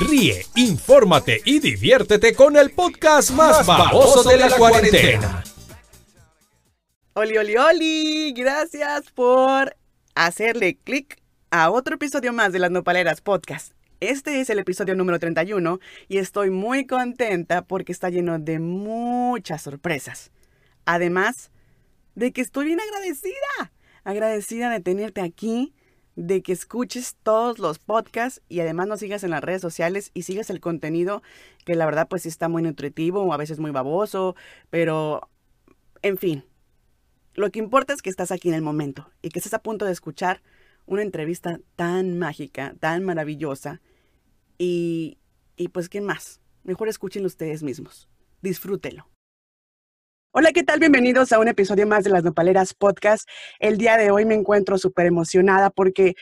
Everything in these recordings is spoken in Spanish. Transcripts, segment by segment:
Ríe, infórmate y diviértete con el podcast más baboso de la cuarentena. Oli, oli, oli. Gracias por hacerle clic a otro episodio más de las Nopaleras Podcast. Este es el episodio número 31 y estoy muy contenta porque está lleno de muchas sorpresas. Además de que estoy bien agradecida. Agradecida de tenerte aquí de que escuches todos los podcasts y además nos sigas en las redes sociales y sigas el contenido que la verdad pues sí está muy nutritivo o a veces muy baboso, pero en fin, lo que importa es que estás aquí en el momento y que estás a punto de escuchar una entrevista tan mágica, tan maravillosa y, y pues qué más, mejor escúchenlo ustedes mismos, disfrútelo. Hola, ¿qué tal? Bienvenidos a un episodio más de las Nopaleras Podcast. El día de hoy me encuentro súper emocionada porque,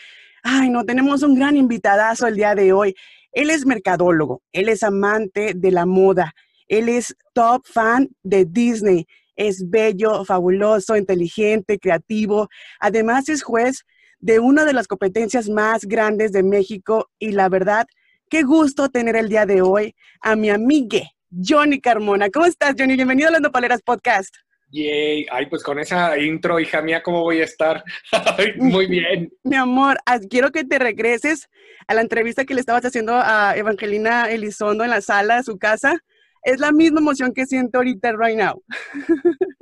ay, no, tenemos un gran invitadazo el día de hoy. Él es mercadólogo, él es amante de la moda, él es top fan de Disney, es bello, fabuloso, inteligente, creativo. Además es juez de una de las competencias más grandes de México y la verdad, qué gusto tener el día de hoy a mi amigue, Johnny Carmona. ¿Cómo estás, Johnny? Bienvenido a las Nopaleras Podcast. Yay, ay, pues con esa intro, hija mía, ¿cómo voy a estar? Muy bien. Mi amor, quiero que te regreses a la entrevista que le estabas haciendo a Evangelina Elizondo en la sala de su casa. Es la misma emoción que siento ahorita, right now.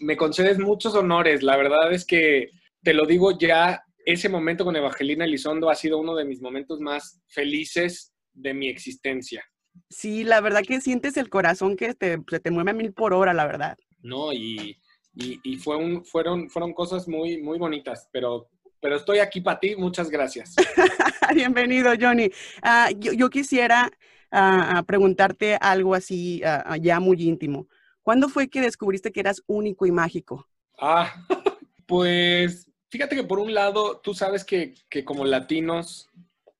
Me concedes muchos honores. La verdad es que te lo digo ya, ese momento con Evangelina Elizondo ha sido uno de mis momentos más felices de mi existencia. Sí, la verdad que sientes el corazón que te, se te mueve a mil por hora, la verdad. No, y, y, fue un, fueron, fueron cosas muy, muy bonitas, pero, pero estoy aquí para ti, muchas gracias. Bienvenido, Johnny. Ah, yo, quisiera ah, preguntarte algo así ah, ya muy íntimo. ¿Cuándo fue que descubriste que eras único y mágico? Ah, pues fíjate que por un lado, tú sabes que, que como latinos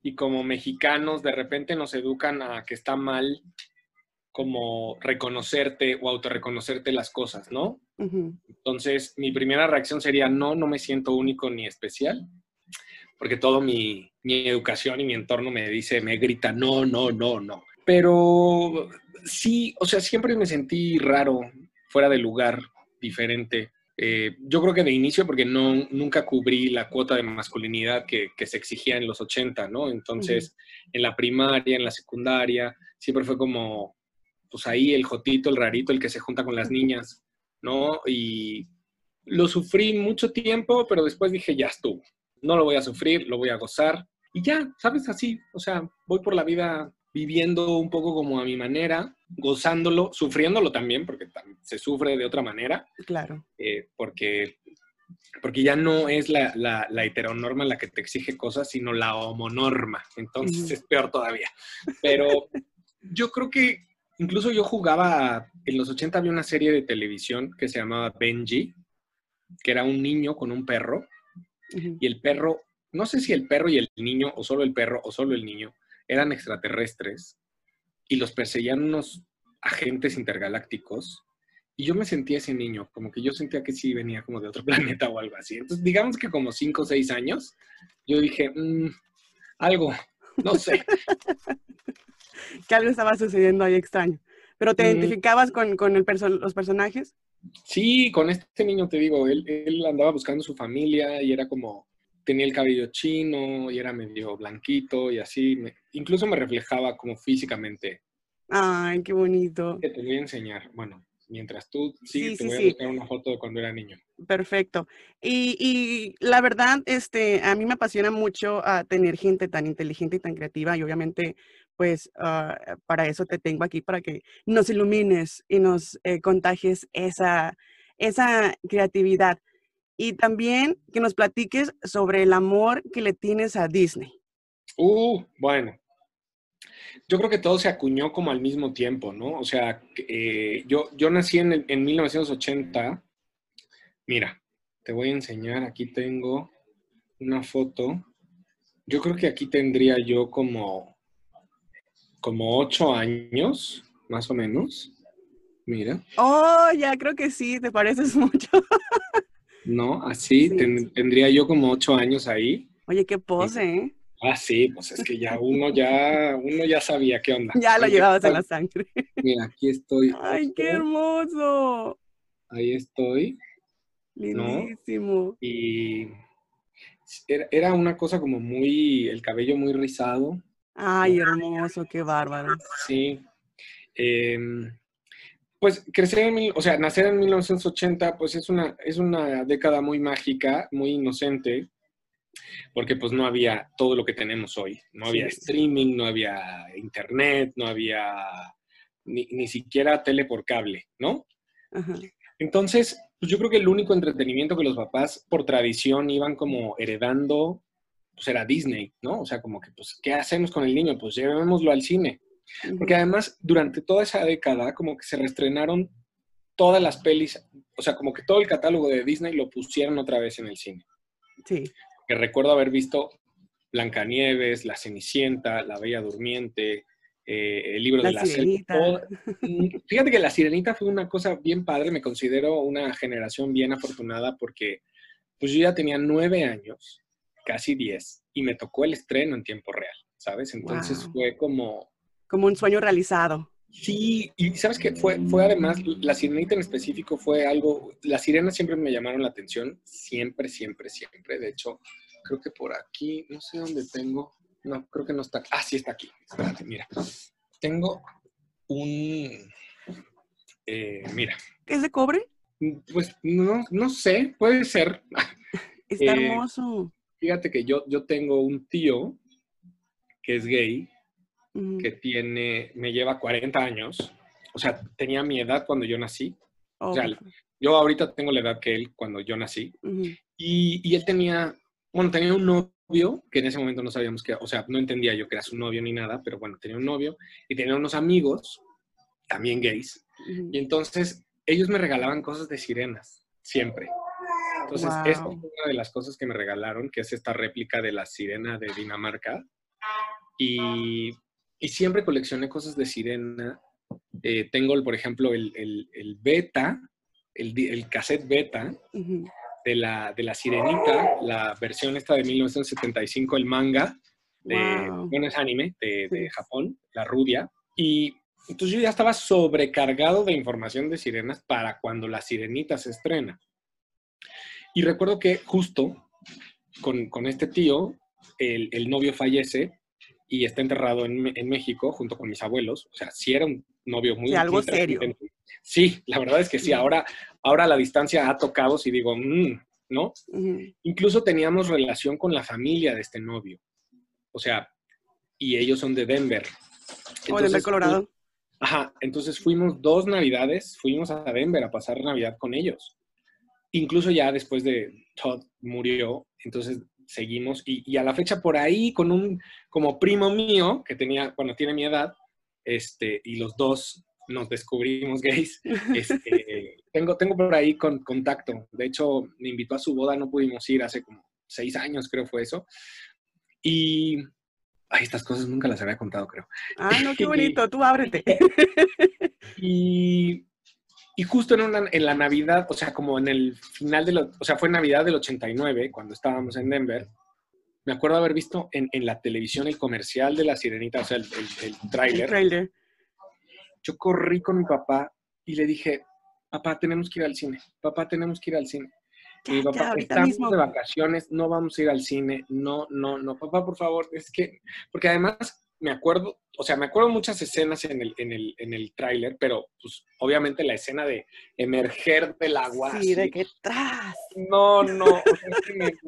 y como mexicanos de repente nos educan a que está mal como reconocerte o autorreconocerte las cosas, ¿no? Entonces, mi primera reacción sería, no, no me siento único ni especial, porque todo mi, mi educación y mi entorno me dice, me grita, no, no, no, no. Pero sí, o sea, siempre me sentí raro, fuera de lugar, diferente. Eh, yo creo que de inicio, porque no, nunca cubrí la cuota de masculinidad que, se exigía en los 80, ¿no? Entonces, en la primaria, en la secundaria, siempre fue como, pues ahí el jotito, el rarito, el que se junta con las niñas, ¿no? Y lo sufrí mucho tiempo, pero después dije, ya estuvo, no lo voy a sufrir, lo voy a gozar. Y ya, ¿sabes? Así, o sea, voy por la vida viviendo un poco como a mi manera, gozándolo, sufriéndolo también, porque se sufre de otra manera. Claro. Eh, porque, porque ya no es la, la, heteronorma la que te exige cosas, sino la homonorma. Entonces es peor todavía. Pero yo creo que incluso yo jugaba, en los 80 había una serie de televisión que se llamaba Benji, que era un niño con un perro, y el perro, no sé si el perro y el niño, o solo el perro, o solo el niño, eran extraterrestres y los perseguían unos agentes intergalácticos. Y yo me sentía ese niño, como que yo sentía que sí venía como de otro planeta o algo así. Entonces, digamos que como cinco o seis años, yo dije, mm, algo, no sé. que algo estaba sucediendo ahí extraño. ¿Pero te identificabas con, con el los personajes? Sí, con este niño te digo, él, él andaba buscando su familia y era como, tenía el cabello chino y era medio blanquito y así. incluso me reflejaba como físicamente. Ay, qué bonito. te voy a enseñar. Bueno, mientras tú sí, te voy a buscar una foto de cuando era niño. Perfecto. Y, y, la verdad, este, a mí me apasiona mucho ah, tener gente tan inteligente y tan creativa y obviamente, pues, ah, para eso te tengo aquí, para que nos ilumines y nos eh, contagies esa, esa creatividad y también que nos platiques sobre el amor que le tienes a Disney. Uh, bueno. Yo creo que todo se acuñó como al mismo tiempo, ¿no? O sea, eh, yo, yo nací en, en 1980. Mira, te voy a enseñar, aquí tengo una foto. Yo creo que aquí tendría yo como, como ocho años, más o menos. Mira. Oh, ya creo que sí, te pareces mucho. ¿No? Así, tendría yo como ocho años ahí. Oye, qué pose, ¿eh? Ah, sí, pues es que ya uno ya, uno ya sabía qué onda. Ya lo llevabas en la sangre. Mira, aquí estoy. Ay, qué hermoso. Ahí estoy. Lindísimo. Y era, era una cosa como muy, el cabello muy rizado. Ay, hermoso, qué bárbaro. Sí. Em, pues crecer en, mil- o sea, nacer en 1980, pues es una, es una década muy mágica, muy inocente, porque pues no había todo lo que tenemos hoy. No había Sí. streaming, no había internet, no había ni, ni siquiera tele por cable, ¿no? Ajá. Entonces, pues yo creo que el único entretenimiento que los papás por tradición iban como heredando, pues era Disney, ¿no? O sea, como que, pues, ¿qué hacemos con el niño? Pues llevémoslo al cine. Porque además, durante toda esa década, como que se reestrenaron todas las pelis, o sea, como que todo el catálogo de Disney lo pusieron otra vez en el cine. Sí. Que recuerdo haber visto Blancanieves, La Cenicienta, La Bella Durmiente, eh, el libro La de la selva. Sirenita. todo- Mm, Fíjate que La Sirenita fue una cosa bien padre, me considero una generación bien afortunada porque pues yo ya tenía nueve años, casi diez, y me tocó el estreno en tiempo real, ¿sabes? Entonces Wow. fue como, Como un sueño realizado. Sí, y sabes que fue, fue además, la sirenita en específico fue algo, las sirenas siempre me llamaron la atención, siempre, siempre, siempre. De hecho, creo que por aquí, no sé dónde tengo, no, creo que no está, ah, sí está aquí, espérate, mira. Tengo un, eh, mira, ¿Es de cobre? pues no, no sé, puede ser. Está Eh, hermoso. Fíjate que yo, yo tengo un tío que es gay, Que tiene, me lleva 40 años, o sea, tenía mi edad cuando yo nací. Oh, o sea. Yo ahorita tengo la edad que él cuando yo nací. Y, y él tenía, bueno, tenía un novio, que en ese momento no sabíamos que, o sea, no entendía yo que era su novio ni nada, pero bueno, tenía un novio y tenía unos amigos, también gays. Y entonces ellos me regalaban cosas de sirenas, siempre. Entonces, esta fue una de las cosas que me regalaron, que es esta réplica de la sirena de Dinamarca. Y, y siempre coleccioné cosas de sirena. Eh, tengo, por ejemplo, el, el- el beta, el, el cassette beta de la, de la sirenita, la versión esta de 1975, el manga, de, Wow. bueno, es anime, de, de Sí. Japón, la rubia. Y entonces yo ya estaba sobrecargado de información de sirenas para cuando la sirenita se estrena. Y recuerdo que justo con, con este tío, el, el novio fallece y está enterrado en, en México junto con mis abuelos. O sea, sí era un novio muy... Sí, algo serio. Sí, la verdad es que sí. Ahora, ahora la distancia ha tocado, si digo, mm, ¿no? Incluso teníamos relación con la familia de este novio. O sea, y ellos son de Denver. Oh, Denver, Entonces, Colorado. Ajá, entonces fuimos dos navidades, fuimos a Denver a pasar Navidad con ellos. Incluso ya después de Todd murió, entonces seguimos y, y a la fecha por ahí con un como primo mío que tenía, bueno, tiene mi edad, este, y los dos nos descubrimos gays. Este, tengo, tengo por ahí con, contacto. De hecho, me invitó a su boda, no pudimos ir hace como seis años, creo fue eso. Y ay, estas cosas nunca las había contado, creo. Ah, no, qué bonito. Tú ábrete. Y, y justo en, una- en la Navidad, o sea, como en el final de lo, o sea, fue Navidad del 89, cuando estábamos en Denver, me acuerdo haber visto en, en la televisión el comercial de la sirenita, o sea, el, el, el tráiler. Yo corrí con mi papá y le dije, papá, tenemos que ir al cine, papá, tenemos que ir al cine. Y mi papá, estamos mismo. de vacaciones, no vamos a ir al cine, no, no, no, papá, por favor, es que, porque además me acuerdo, o sea, me acuerdo muchas escenas en el, en el, en el tráiler, pero pues obviamente la escena de emerger del agua. Sí, de que tras. No, no, o sea, es que me-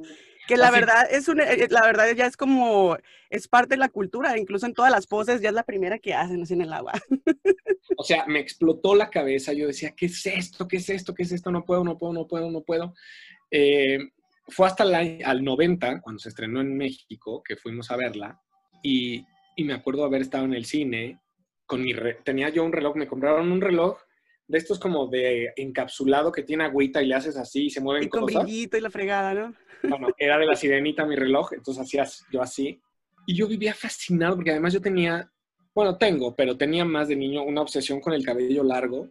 Que la Así- verdad es una, eh, la verdad ya es como, es parte de la cultura, incluso en todas las poses ya es la primera que hacen así en el agua. o sea, me explotó la cabeza, yo decía, ¿qué es esto? ¿Qué es esto? ¿Qué es esto? No puedo, no puedo, no puedo, no puedo. Eh, fue hasta el año- al 90, cuando se estrenó en México, que fuimos a verla, y, y me acuerdo haber estado en el cine, con mi re- tenía yo un reloj, me compraron un reloj de estos como de encapsulado que tiene agüita y le haces así y se mueven Y con cosas. brillito y la fregada, ¿no? Bueno, era de la sirenita mi reloj, entonces hacías yo así. Y yo vivía fascinado porque además yo tenía, bueno, tengo, pero tenía más de niño una obsesión con el cabello largo.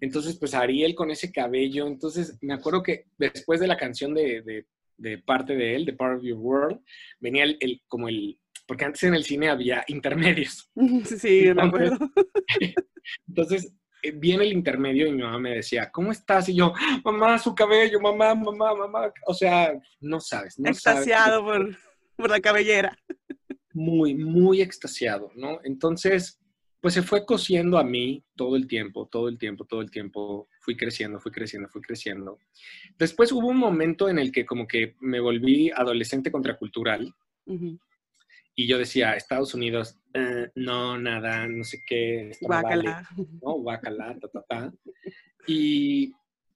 Entonces, pues Ariel con ese cabello. Entonces, me acuerdo que después de la canción de, de de parte de él, de Part of Your World, venía el, el- como el, porque antes en el cine había intermedios. Sí, Entonces- acuerdo. Entonces, eh, viene el intermedio y mi mamá me decía, ¿cómo estás? Y yo, mamá, su cabello, mamá, mamá, mamá. O sea, no sabes, no sabes. Extasiado por, por la cabellera. Muy, muy extasiado, ¿no? Entonces, pues se fue cosiendo a mí todo el tiempo, todo el tiempo, todo el tiempo. Fui creciendo, fui creciendo, fui creciendo. Después hubo un momento en el que como que me volví adolescente contracultural Ujú. Y yo decía, Estados Unidos, eh, no, nada, no sé qué, esto no vale". Guácala. ¿no? Guacala, ta, ta, ta. Y,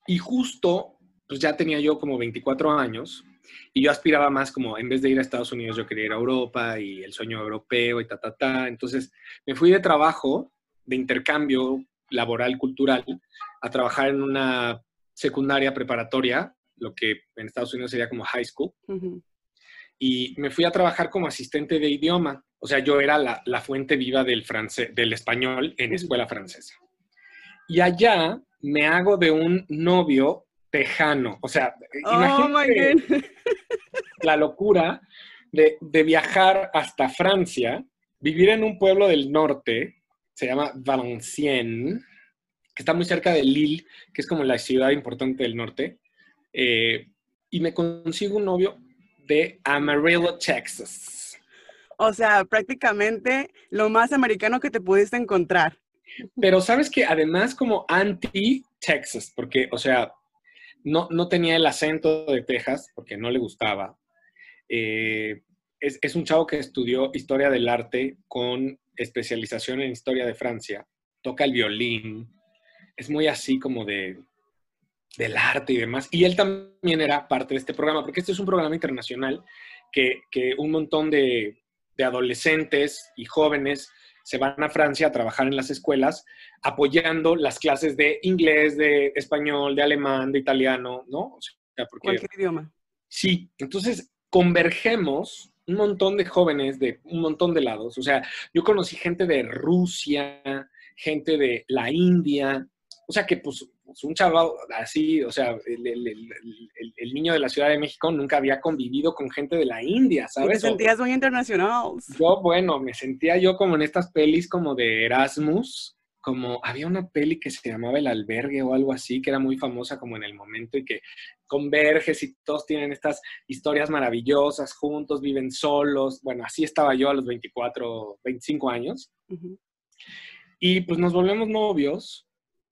y justo, pues ya tenía yo como 24 años y yo aspiraba más como, en vez de ir a Estados Unidos, yo quería ir a Europa y el sueño europeo y ta, ta, ta. Entonces me fui de trabajo, de intercambio laboral, cultural, a trabajar en una secundaria preparatoria, lo que en Estados Unidos sería como high school Ujú. Y me fui a trabajar como asistente de idioma. O sea, yo era la, la fuente viva del, francés, del español en escuela francesa. Y allá me hago de un novio tejano. O sea, Oh imagínate la locura de, de viajar hasta Francia, vivir en un pueblo del norte, se llama Valenciennes, que está muy cerca de Lille, que es como la ciudad importante del norte, eh, y me consigo un novio de Amarillo, Texas. O sea, prácticamente lo más americano que te pudiste encontrar. Pero sabes que además como anti-Texas, porque, o sea, no, no tenía el acento de Texas, porque no le gustaba. Eh, es, es un chavo que estudió historia del arte con especialización en historia de Francia, toca el violín, es muy así como de del arte y demás. Y él también era parte de este programa, porque este es un programa internacional que, que un montón de, de adolescentes y jóvenes se van a Francia a trabajar en las escuelas apoyando las clases de inglés, de español, de alemán, de italiano, ¿no? O sea, porque Cualquier idioma. Sí, entonces convergemos un montón de jóvenes de un montón de lados. O sea, yo conocí gente de Rusia, gente de la India, o sea que pues, pues, un chaval así, o sea, el, el- el- el- niño de la Ciudad de México nunca había convivido con gente de la India, te ¿sabes? O- sentías muy internacional. yo, bueno, me sentía yo como en estas pelis como de Erasmus, como había una peli que se llamaba El Albergue o algo así, que era muy famosa como en el momento y que converges y todos tienen estas historias maravillosas, juntos, viven solos. Bueno, así estaba yo a los 24, 25 años. Ujú. Y pues nos volvemos novios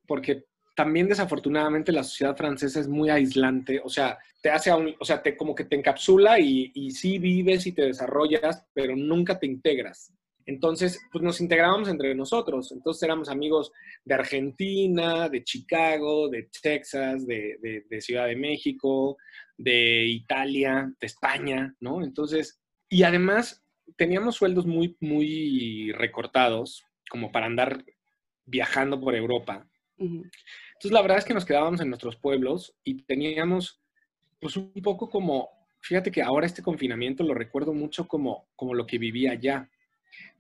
porque también desafortunadamente la sociedad francesa es muy aislante, o sea, te hace un, o sea, te como que te encapsula y, y sí vives y te desarrollas, pero nunca te integras. Entonces, pues nos integrábamos entre nosotros. Entonces éramos amigos de Argentina, de Chicago, de Texas, de, de- de Ciudad de México, de Italia, de España, ¿no? Entonces, y además teníamos sueldos muy, muy recortados, como para andar viajando por Europa. Entonces, la verdad es que nos quedábamos en nuestros pueblos y teníamos, pues, un poco como, fíjate que ahora este confinamiento lo recuerdo mucho como, como lo que vivía allá,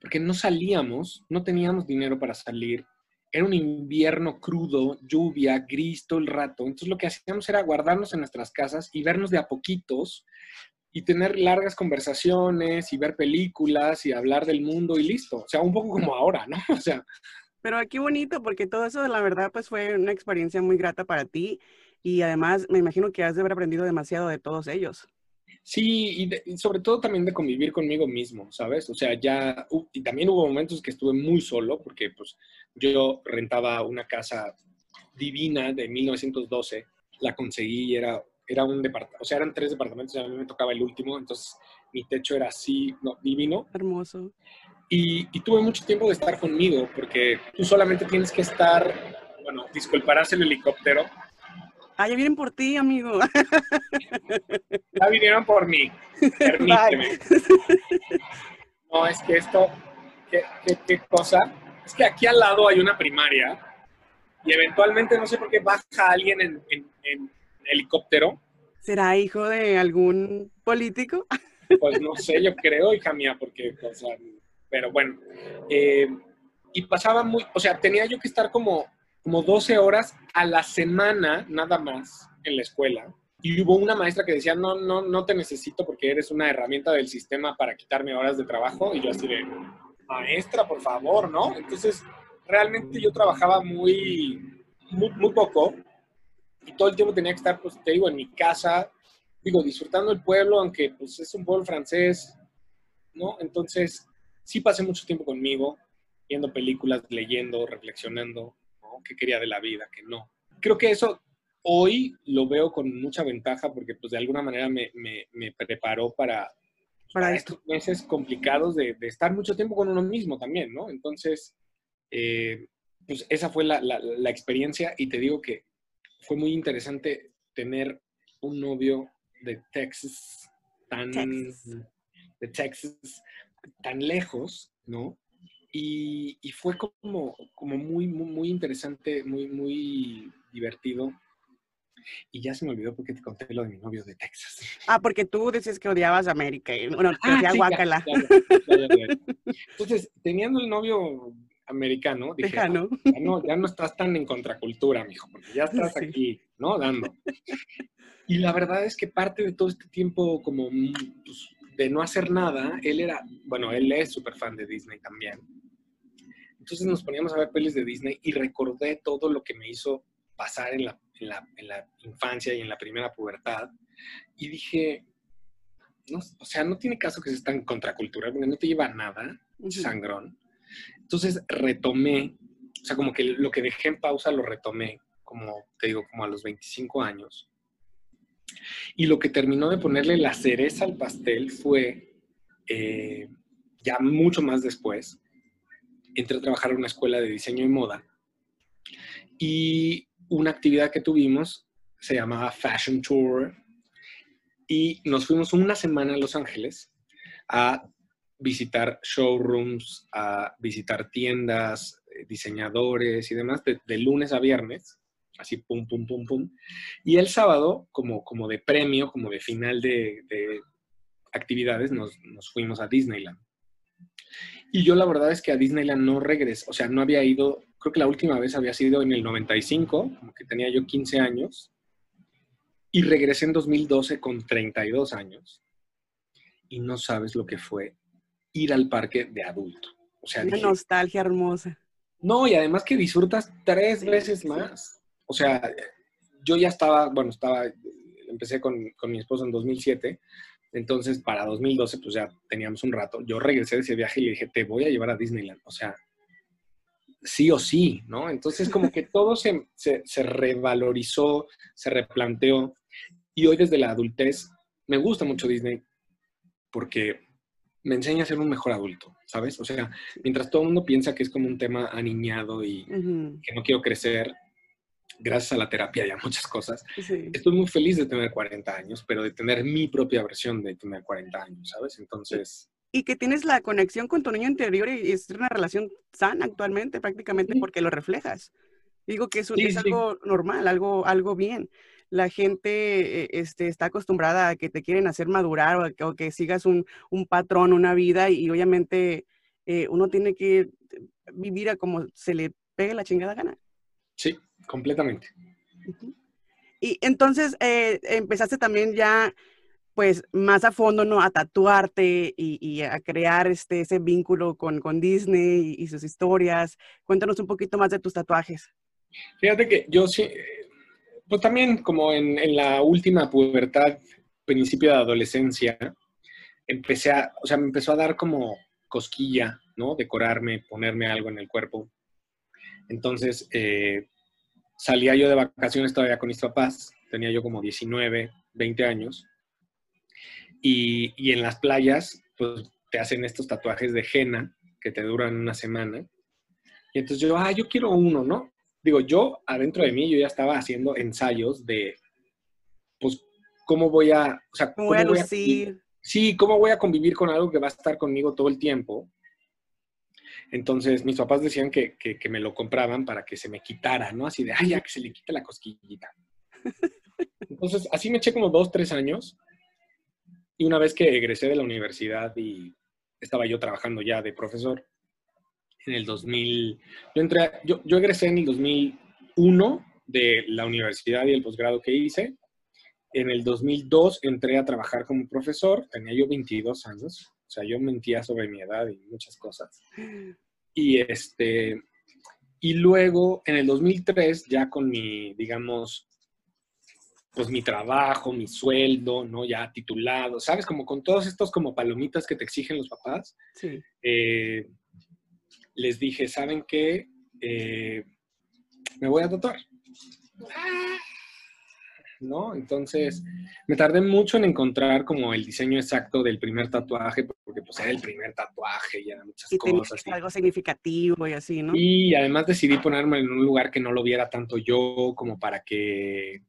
porque no salíamos, no teníamos dinero para salir, era un invierno crudo, lluvia, gris todo el rato, entonces lo que hacíamos era guardarnos en nuestras casas y vernos de a poquitos y tener largas conversaciones y ver películas y hablar del mundo y listo, o sea, un poco como ahora, ¿no? O sea, Pero qué bonito, porque todo eso, la verdad, pues fue una experiencia muy grata para ti. Y además, me imagino que has de haber aprendido demasiado de todos ellos. Sí, y, de- y sobre todo también de convivir conmigo mismo, ¿sabes? O sea, ya, y también hubo momentos que estuve muy solo, porque pues yo rentaba una casa divina de 1912, la conseguí y era, era un departamento, o sea, eran tres departamentos y a mí me tocaba el último, entonces mi techo era así, no, divino, Hermoso. Y, y tuve mucho tiempo de estar conmigo, porque tú solamente tienes que estar, bueno, disculparás el helicóptero, Ah, ya vienen por ti, amigo. ya vinieron por mí, permíteme. No, es que esto, ¿qué, qué, qué cosa? Es que aquí al lado hay una primaria y eventualmente no sé por qué baja alguien en, en- en helicóptero. ¿Será hijo de algún político? Pues no sé, yo creo, hija mía, porque, o sea, pero bueno. eh, y pasaba muy, o sea, tenía yo que estar como, como 12 horas a la semana nada más en la escuela. Y hubo una maestra que decía, no, no, no te necesito porque eres una herramienta del sistema para quitarme horas de trabajo. Y yo así de, maestra, por favor, ¿no? Entonces, realmente yo trabajaba muy, muy, muy poco y todo el tiempo tenía que estar, pues te digo, en mi casa, digo, disfrutando el pueblo, aunque pues es un pueblo francés, ¿no? Entonces, sí pasé mucho tiempo conmigo, viendo películas, leyendo, reflexionando, ¿no? ¿Qué quería de la vida? ¿Qué no? Creo que eso hoy lo veo con mucha ventaja porque pues de alguna manera me, me, me preparó para, para, estos meses complicados de, de, estar mucho tiempo con uno mismo también, ¿no? Entonces, eh, pues esa fue la, la, la experiencia y te digo que fue muy interesante tener un novio de Texas tan de Texas tan lejos, ¿no? Y, y, fue como, como muy, muy, muy interesante, muy, muy divertido. Y ya se me olvidó porque te conté lo de mi novio de Texas. Ah, porque tú decías que odiabas América. Y, bueno, ah, sí, guacala. Entonces, teniendo el novio americano, dije, ah, ya, no, ya no estás tan en contracultura, mijo, porque ya estás aquí, ¿no? Dando. Y la verdad es que parte de todo este tiempo como pues, de no hacer nada, él era, bueno, él es súper fan de Disney también. Entonces nos poníamos a ver pelis de Disney y recordé todo lo que me hizo pasar en la, en la, en la infancia y en la primera pubertad. Y dije, no, o sea, no tiene caso que se está en contracultura, porque no te lleva a nada, sangrón. Entonces retomé, o sea, como que lo que dejé en pausa lo retomé, como te digo, como a los 25 años. Y lo que terminó de ponerle la cereza al pastel fue, eh, ya mucho más después, entré a trabajar en una escuela de diseño y moda. Y una actividad que tuvimos se llamaba Fashion Tour. Y nos fuimos una semana a Los Ángeles a visitar showrooms, a visitar tiendas, eh, diseñadores y demás, de, lunes a viernes, así pum, pum, pum, pum. Y el sábado, como, como de premio, como de final de, actividades, nos, nos, fuimos a Disneyland. Y yo la verdad es que a Disneyland no regresé, o sea, no había ido, creo que la última vez había sido en el 95, como que tenía yo 15 años, y regresé en 2012 con 32 años. Y no sabes lo que fue ir al parque de adulto. O sea, Una nostalgia hermosa. No, y además que disfrutas tres veces más. O sea, yo ya estaba, bueno, estaba, empecé con, con mi esposo en 2007, entonces para 2012 pues ya teníamos un rato. Yo regresé de ese viaje y le dije, te voy a llevar a Disneyland. O sea, sí o sí, ¿no? Entonces como que todo se, se, se revalorizó, se replanteó. Y hoy desde la adultez me gusta mucho Disney porque me enseña a ser un mejor adulto, ¿sabes? O sea, mientras todo el mundo piensa que es como un tema aniñado y que no quiero crecer, gracias a la terapia y a muchas cosas, estoy muy feliz de tener 40 años, pero de tener mi propia versión de tener 40 años, ¿sabes? Entonces... Y que tienes la conexión con tu niño interior y es una relación sana actualmente prácticamente porque lo reflejas. Digo que es, es algo normal, algo, algo bien la gente eh, este, está acostumbrada a que te quieren hacer madurar o, que, sigas un, patrón, una vida y obviamente eh, uno tiene que vivir a como se le pegue la chingada gana. Sí, completamente. Y entonces eh, empezaste también ya pues más a fondo, ¿no? A tatuarte y, a crear este, ese vínculo con, con Disney y, y, sus historias. Cuéntanos un poquito más de tus tatuajes. Fíjate que yo sí, pues también como en, la última pubertad, principio de adolescencia, empecé a, o sea, me empezó a dar como cosquilla, ¿no? Decorarme, ponerme algo en el cuerpo. Entonces, eh, salía yo de vacaciones todavía con mis papás, tenía yo como 19, 20 años, y, y en las playas, pues te hacen estos tatuajes de henna que te duran una semana. Y entonces yo, ah, yo quiero uno, ¿no? digo, yo adentro de mí, yo ya estaba haciendo ensayos de, pues, cómo voy a, o sea, cómo, voy a lucir. sí, cómo voy a convivir con algo que va a estar conmigo todo el tiempo. Entonces, mis papás decían que, que, me lo compraban para que se me quitara, ¿no? Así de, ay, ya que se le quite la cosquillita. Entonces, así me eché como dos, tres años. Y una vez que egresé de la universidad y estaba yo trabajando ya de profesor, en el 2000. Yo, entré, yo, yo egresé en el 2001 de la universidad y el posgrado que hice. en el 2002 entré a trabajar como profesor, tenía yo 22 años, sea, yo mentía sobre mi edad y muchas cosas. Y este, y luego en el 2003, ya con mi, digamos, pues mi trabajo, mi sueldo, ¿no? Ya titulado, ¿sabes? Como con todos estos como palomitas que te exigen los papás. Sí. Eh, les dije, ¿saben qué? Eh, me voy a tatuar. ¿No? Entonces, me tardé mucho en encontrar como el diseño exacto del primer tatuaje, porque pues era el primer tatuaje y eran muchas Y cosas. algo significativo y así, ¿no? y además decidí ponerme en un lugar que no lo viera tanto yo, como para que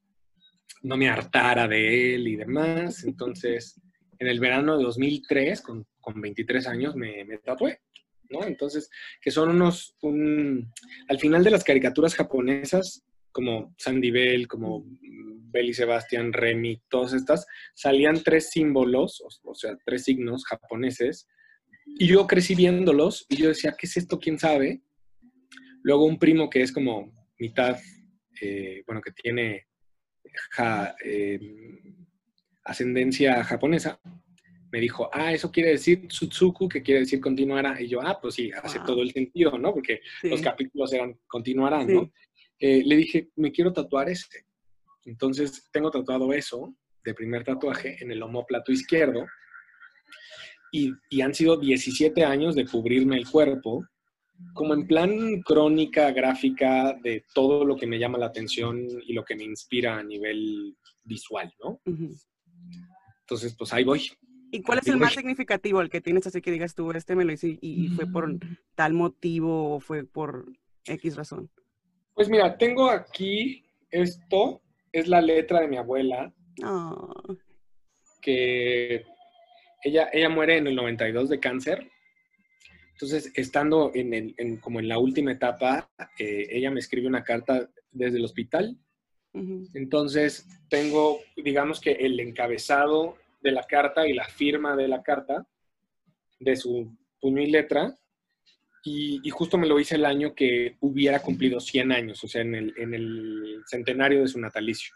no me hartara de él y demás. Entonces, en el verano de 2003, con, con 23 años, me, me tatué, ¿no? Entonces, que son unos, un- al final de las caricaturas japonesas, como Sandy Bell, como Belly Sebastian, Remy, todas estas, salían tres símbolos, o, o sea, tres signos japoneses, y yo crecí viéndolos, y yo decía, ¿qué es esto? ¿Quién sabe? Luego un primo que es como mitad, eh, bueno, que tiene ja- eh, ascendencia japonesa, me dijo, ah, eso quiere decir Tsutsuku, que quiere decir continuará. Y yo, ah, pues sí, hace Wow. todo el sentido, ¿no? Porque Sí. los capítulos eran continuarán, Sí. ¿no? Eh, le dije, me quiero tatuar este. Entonces, tengo tatuado eso de primer tatuaje en el homóplato izquierdo. Y, y han sido 17 años de cubrirme el cuerpo, como en plan crónica gráfica de todo lo que me llama la atención y lo que me inspira a nivel visual, ¿no? Entonces, pues ahí voy. ¿Y cuál es el más significativo, el que tienes así que digas tú, este me lo hice y, y fue por Mm. tal motivo o fue por X razón? Pues mira, tengo aquí esto, es la letra de mi abuela, Ah, que ella, ella muere en el 92 de cáncer. Entonces, estando en el- en- como en la última etapa, eh, ella me escribe una carta desde el hospital. Entonces, tengo, digamos que el encabezado de la carta y la firma de la carta, de su puño y letra, y, y justo me lo hice el año que hubiera cumplido 100 años, o sea, en el, en el centenario de su natalicio.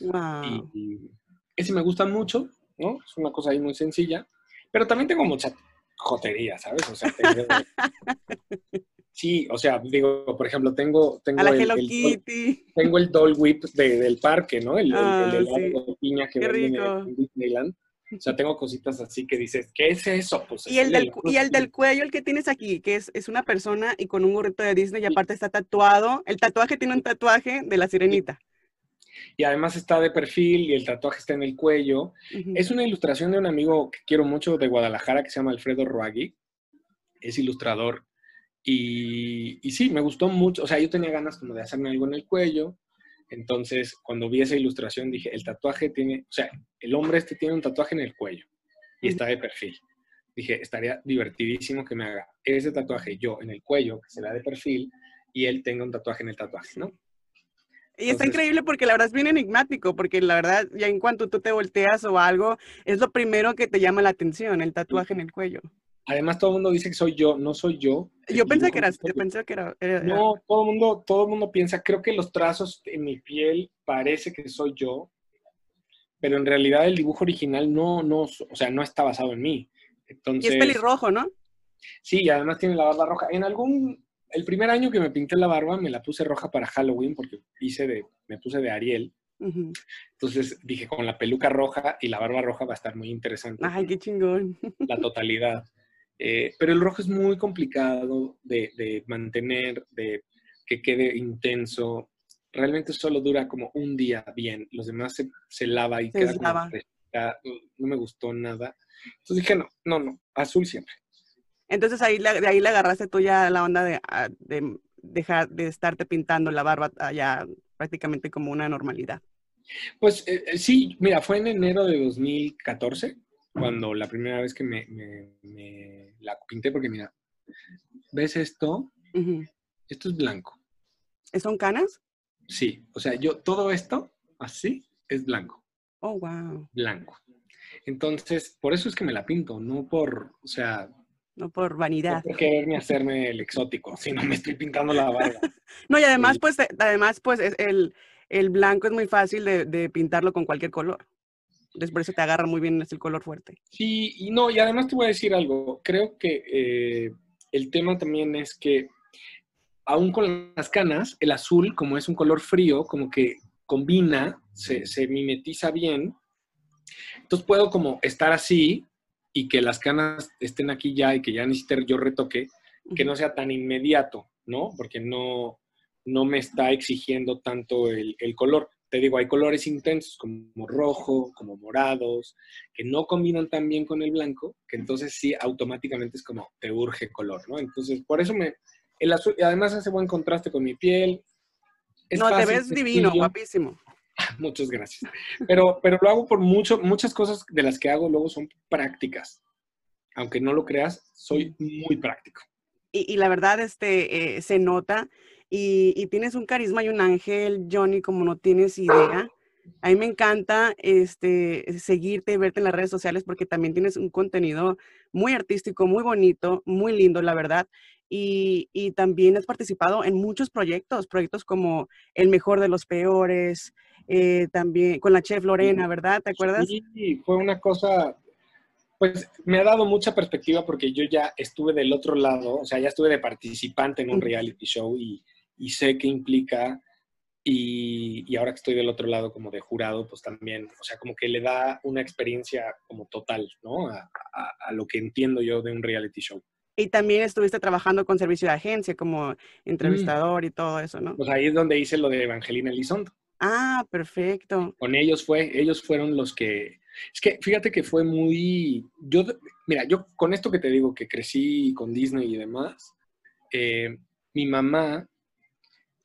Wow. Y, y ese me gusta mucho, ¿no? Es una cosa ahí muy sencilla. Pero también tengo mucha jotería, ¿sabes? O sea, tengo- sí, o sea, digo, por ejemplo, tengo, tengo la el, Hello el doll- Kitty. tengo el Doll Whip de- del parque, ¿no? El, el- Ah, sí. de piña que Qué venden rico. en Disneyland. O sea, tengo cositas así que dices, ¿qué es eso? Pues Y el, del, y el del cuello, el que tienes aquí, que es, es una persona y con un gorrito de Disney y aparte está tatuado. El tatuaje tiene un tatuaje de la sirenita. Y además está de perfil y el tatuaje está en el cuello. Ujú. Es una ilustración de un amigo que quiero mucho de Guadalajara que se llama Alfredo Ruagui. Es ilustrador. Y, y sí, me gustó mucho. O sea, yo tenía ganas como de hacerme algo en el cuello. Entonces, cuando vi esa ilustración, dije, el tatuaje tiene, o sea, el hombre este tiene un tatuaje en el cuello y está de perfil. Dije, estaría divertidísimo que me haga ese tatuaje yo en el cuello, que se vea de perfil, y él tenga un tatuaje en el tatuaje, ¿no? Y está Entonces- increíble porque la verdad es bien enigmático, porque la verdad, ya en cuanto tú te volteas o algo, es lo primero que te llama la atención, el tatuaje en el cuello. Además, todo el mundo dice que soy yo, no soy yo. Yo pensé que eras, yo pensé que era, era- No, todo el mundo, todo el mundo piensa, creo que los trazos en mi piel parece que soy yo, pero en realidad el dibujo original no, no, o sea, no está basado en mí. y Entonces, es pelirrojo, ¿no? sí, y además tiene la barba roja. En algún, el primer año que me pinté la barba, me la puse roja para Halloween porque hice de, me puse de Ariel. Entonces dije, con la peluca roja y la barba roja va a estar muy interesante Ay, qué chingón. la totalidad. Eh, pero el rojo es muy complicado de, de mantener, de que quede intenso. Realmente solo dura como un día bien. Los demás se, se lava y Se queda como deslava. fresca. No me gustó nada. Entonces dije, no, no, no, azul siempre. Entonces ahí le- de ahí le agarraste tú ya la onda de, ah, de dejar de estarte pintando la barba ya prácticamente como una normalidad. Pues eh, eh, sí, mira, fue en enero de 2014 cuando la primera vez que me, me- me la pinté, porque mira, ¿ves esto? Esto es blanco. ¿Son canas? Sí, o sea, yo todo esto así es blanco. Oh, wow. blanco. Entonces, por eso es que me la pinto, no por, o sea, No por no vanidad. por quererme hacerme el exótico, sino me estoy pintando la barba. No, y además, pues, además, pues, es el, el blanco es muy fácil de, pintarlo con cualquier color. Entonces, por eso te agarra muy bien el color fuerte. Sí, y no, y además te voy a decir algo. Creo que eh, el tema también es que, aún con las canas, el azul, como es un color frío, como que combina, se, se mimetiza bien. Entonces puedo como estar así y que las canas estén aquí ya y que ya necesite yo retoque, que no sea tan inmediato, ¿no? Porque no, no me está exigiendo tanto el, color. Te digo, hay colores intensos como rojo, como morados, que no combinan tan bien con el blanco, que entonces sí, automáticamente es como te urge color, ¿no? Entonces, por eso me... El azul, y además hace buen contraste con mi piel. no, te ves divino, guapísimo. Muchas gracias. Pero, pero lo hago por mucho, muchas cosas de las que hago luego son prácticas. Aunque no lo creas, soy muy práctico. Y, la verdad, este, eh, se nota y, tienes un carisma y un ángel, Johnny, como no tienes idea. A mí me encanta este, seguirte y verte en las redes sociales porque también tienes un contenido muy artístico, muy bonito, muy lindo, la verdad. Y, y, también has participado en muchos proyectos, proyectos como El Mejor de los Peores, eh, también con la chef Lorena, ¿verdad? ¿Te acuerdas? Sí, fue una cosa, pues me ha dado mucha perspectiva porque yo ya estuve del otro lado, o sea, ya estuve de participante en un reality show y, y sé qué implica. Y, y, ahora que estoy del otro lado como de jurado, pues también, o sea, como que le da una experiencia como total, ¿no? A, a, lo que entiendo yo de un reality show. Y también estuviste trabajando con servicio de agencia como mm. entrevistador y todo eso, ¿no? Pues ahí es donde hice lo de Evangelina Elizondo. Ah, perfecto. Con ellos fue, ellos fueron los que, es que fíjate que fue muy, yo, mira, yo con esto que te digo, que crecí con Disney y demás, eh, mi mamá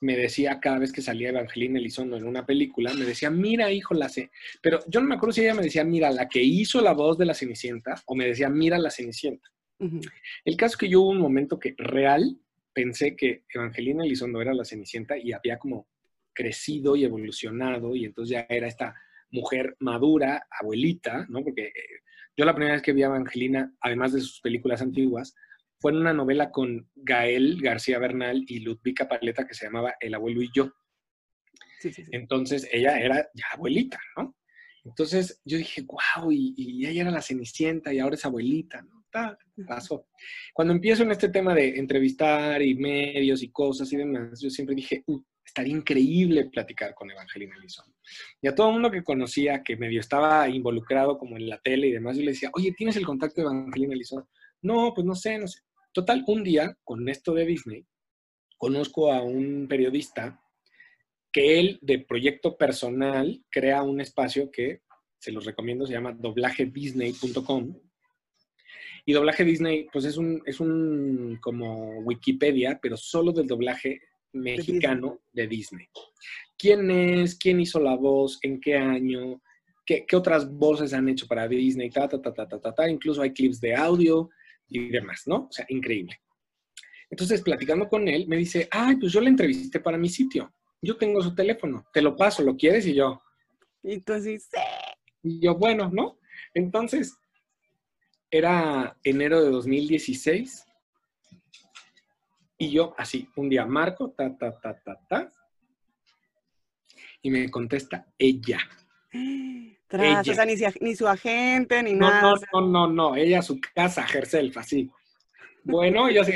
me decía cada vez que salía Evangelina Elizondo en una película, me decía, mira, hijo, la sé. Pero yo no me acuerdo si ella me decía, mira, la que hizo la voz de la Cenicienta, o me decía, mira la Cenicienta. El caso es que yo hubo un momento que real pensé que Evangelina Elizondo era la Cenicienta y había como crecido y evolucionado, y entonces ya era esta mujer madura, abuelita, ¿no? Porque eh, yo la primera vez que vi a Evangelina, además de sus películas antiguas, fue en una novela con Gael García Bernal y Ludvika Paleta que se llamaba El abuelo y yo. Entonces ella era ya abuelita, ¿no? Entonces yo dije, wow, y, ella era la cenicienta y ahora es abuelita, ¿no? pasó. Cuando empiezo en este tema de entrevistar y medios y cosas y demás, yo siempre dije, uh, estaría increíble platicar con Evangelina Elizondo. Y a todo el mundo que conocía, que medio estaba involucrado como en la tele y demás, yo le decía, oye, ¿tienes el contacto de Evangelina Elizondo? No, pues no sé, no sé. Total, un día, con esto de Disney, conozco a un periodista que él, de proyecto personal, crea un espacio que se los recomiendo, se llama doblagedisney.com. Y doblaje Disney, pues es un, es un como Wikipedia, pero solo del doblaje mexicano de Disney. ¿Quién es? ¿Quién hizo la voz? ¿En qué año? ¿Qué, qué otras voces han hecho para Disney? Ta, ta, ta, ta, ta, ta, ta. Incluso hay clips de audio y demás, ¿no? O sea, increíble. Entonces, platicando con él, me dice, ay, pues yo le entrevisté para mi sitio. Yo tengo su teléfono, te lo paso, ¿lo quieres? Y yo. Y tú así, sí. Y yo, bueno, ¿no? Entonces, era enero de 2016. Y yo, así, un día marco, ta, ta, ta, ta, ta. Y me contesta ella. Tras, o sea, ni, su agente, ni nada. No, no, no, no, ella a su casa, herself, así. Bueno, yo así,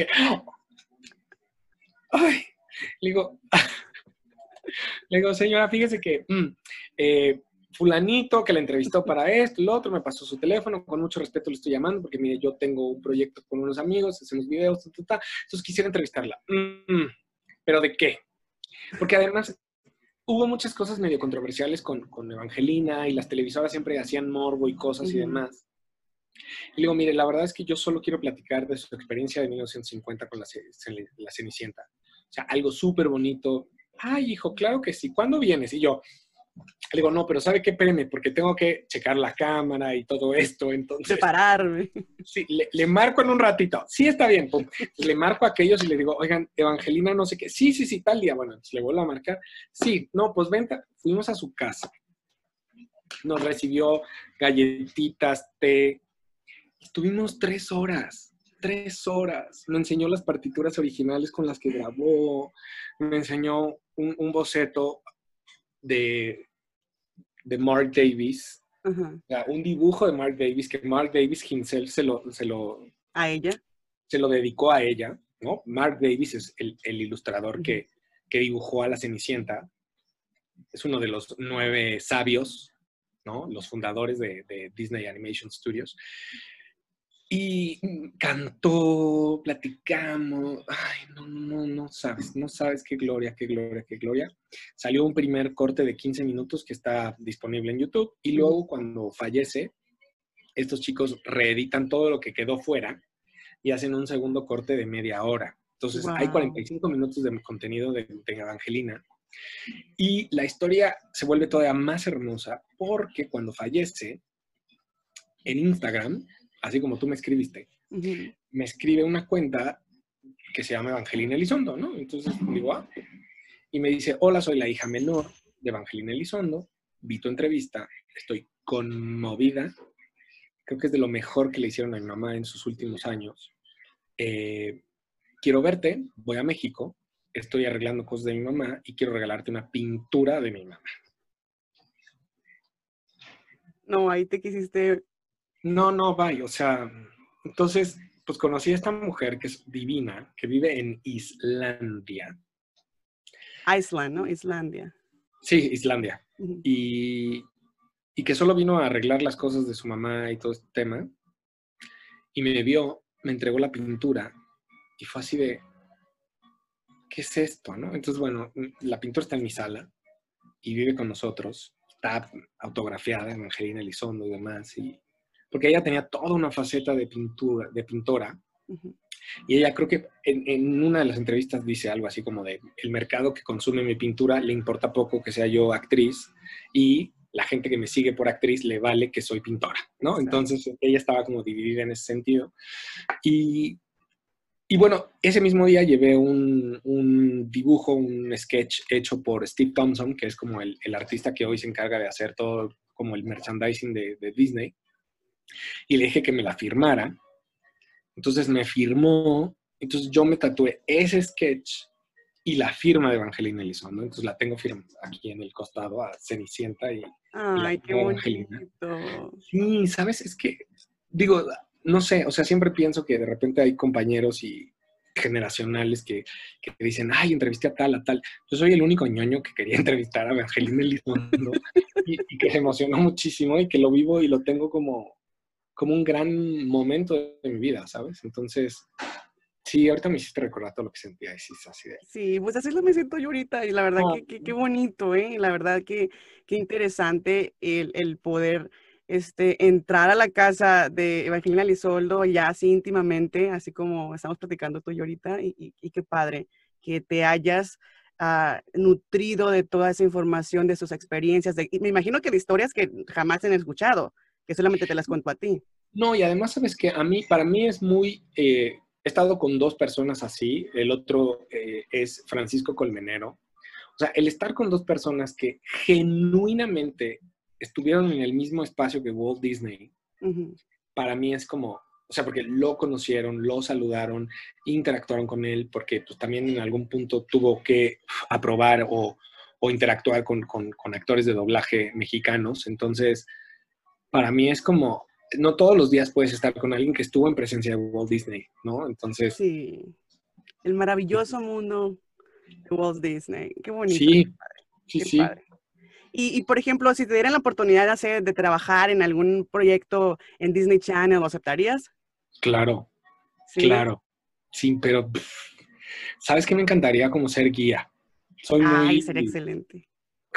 ay, le digo, le digo, señora, fíjese que mm, eh, fulanito que la entrevistó para esto lo otro, me pasó su teléfono, con mucho respeto le estoy llamando porque mire, yo tengo un proyecto con unos amigos, hacemos videos, entonces quisiera entrevistarla. Mm, ¿Pero de qué? Porque además hubo muchas cosas medio controversiales con, con, Evangelina y las televisoras siempre hacían morbo y cosas y demás. Y digo, mire, la verdad es que yo solo quiero platicar de su experiencia de 1950 con la, la Cenicienta. O sea, algo súper bonito. Ay, hijo, claro que sí. ¿Cuándo vienes? Y yo, le digo, no, pero ¿sabe qué? Espéreme, porque tengo que checar la cámara y todo esto, entonces... Prepararme. Sí, le, marco en un ratito. Sí, está bien. Le marco a aquellos y le digo, oigan, Evangelina, no sé qué. Sí, sí, sí, tal día. Bueno, le vuelvo a marcar. Sí, no, pues venta. Fuimos a su casa. Nos recibió galletitas, té. Estuvimos tres horas tres horas. Me enseñó las partituras originales con las que grabó, me enseñó un, un boceto de, de Mark Davis, Ajá. o sea, un dibujo de Mark Davis que Mark Davis himself se lo, se lo, A ella. se lo dedicó a ella, ¿no? Mark Davis es el, el ilustrador que, que dibujó a la Cenicienta. Es uno de los nueve sabios, ¿no? Los fundadores de, de Disney Animation Studios. Y mm, cantó, platicamos. Ay, no, no, no sabes, no sabes qué gloria, qué gloria, qué gloria. Salió un primer corte de 15 minutos que está disponible en YouTube. Y luego, cuando fallece, estos chicos reeditan todo lo que quedó fuera y hacen un segundo corte de media hora. Entonces, hay Wow. 45 minutos de contenido de, de Evangelina. Y la historia se vuelve todavía más hermosa porque cuando fallece, en Instagram, así como tú me escribiste, me escribe una cuenta que se llama Evangelina Elizondo, ¿no? Entonces digo, ah, y me dice, hola, soy la hija menor de Evangelina Elizondo, vi tu entrevista, estoy conmovida, creo que es de lo mejor que le hicieron a mi mamá en sus últimos años. Eh, quiero verte, voy a México, estoy arreglando cosas de mi mamá y quiero regalarte una pintura de mi mamá. No, ahí te quisiste. No, no, bye. O sea, entonces, pues conocí a esta mujer que es divina, que vive en Islandia. Iceland, ¿no? Islandia. Sí, Islandia. Y, y que solo vino a arreglar las cosas de su mamá y todo este tema. Y me vio, me entregó la pintura y fue así de, ¿qué es esto? ¿no? Entonces, bueno, la pintura está en mi sala y vive con nosotros. Está autografiada en Angelina Elizondo y demás. Y, porque ella tenía toda una faceta de pintura, de pintora. Y ella creo que en, en una de las entrevistas dice algo así como de, el mercado que consume mi pintura le importa poco que sea yo actriz y la gente que me sigue por actriz le vale que soy pintora, ¿no? Exacto. Entonces ella estaba como dividida en ese sentido. Y, y bueno, ese mismo día llevé un, un dibujo, un sketch hecho por Steve Thompson, que es como el, el artista que hoy se encarga de hacer todo como el merchandising de, de Disney. Y le dije que me la firmara. Entonces me firmó, entonces yo me tatué ese sketch y la firma de Evangelina Elizondo. Entonces la tengo firma aquí en el costado a Cenicienta y Ay, qué nueva Angelina. bonito. Sí, ¿sabes? Es que, digo, no sé, o sea, siempre pienso que de repente hay compañeros y generacionales que, que dicen, ay, entrevisté a tal, a tal. Yo soy el único ñoño que quería entrevistar a Evangelina Elizondo y, y que se emocionó muchísimo y que lo vivo y lo tengo como, como un gran momento de mi vida, ¿sabes? Entonces, sí, ahorita me hiciste recordar todo lo que sentía y sí, es así de... Sí, pues así lo me siento yo ahorita y la verdad Ah. que, que- qué bonito, ¿eh? La verdad que qué interesante el, el poder este, entrar a la casa de Evangelina Lizoldo ya así íntimamente, así como estamos platicando tú y ahorita, y, y- y qué padre que te hayas ah, nutrido de toda esa información, de sus experiencias, de, y me imagino que de historias que jamás han escuchado, que solamente te las cuento a ti. No, y además, sabes que a mí, para mí es muy. eh, he estado con dos personas así. El otro eh, es Francisco Colmenero. O sea, el estar con dos personas que genuinamente estuvieron en el mismo espacio que Walt Disney, para mí es como. O sea, porque lo conocieron, lo saludaron, interactuaron con él, porque pues, también en algún punto tuvo que aprobar o, o interactuar con, con- con actores de doblaje mexicanos. Entonces, para mí es como, no todos los días puedes estar con alguien que estuvo en presencia de Walt Disney, ¿no? Entonces, sí, Sí, el maravilloso mundo de Walt Disney. Qué bonito. sí, Qué sí. padre. Y, y, por ejemplo, si te dieran la oportunidad de, hacer, de trabajar en algún proyecto en Disney Channel, ¿lo aceptarías? claro, Sí. claro. Sí, pero, pff, ¿sabes qué me encantaría como ser guía? Soy Ay, muy, sería excelente.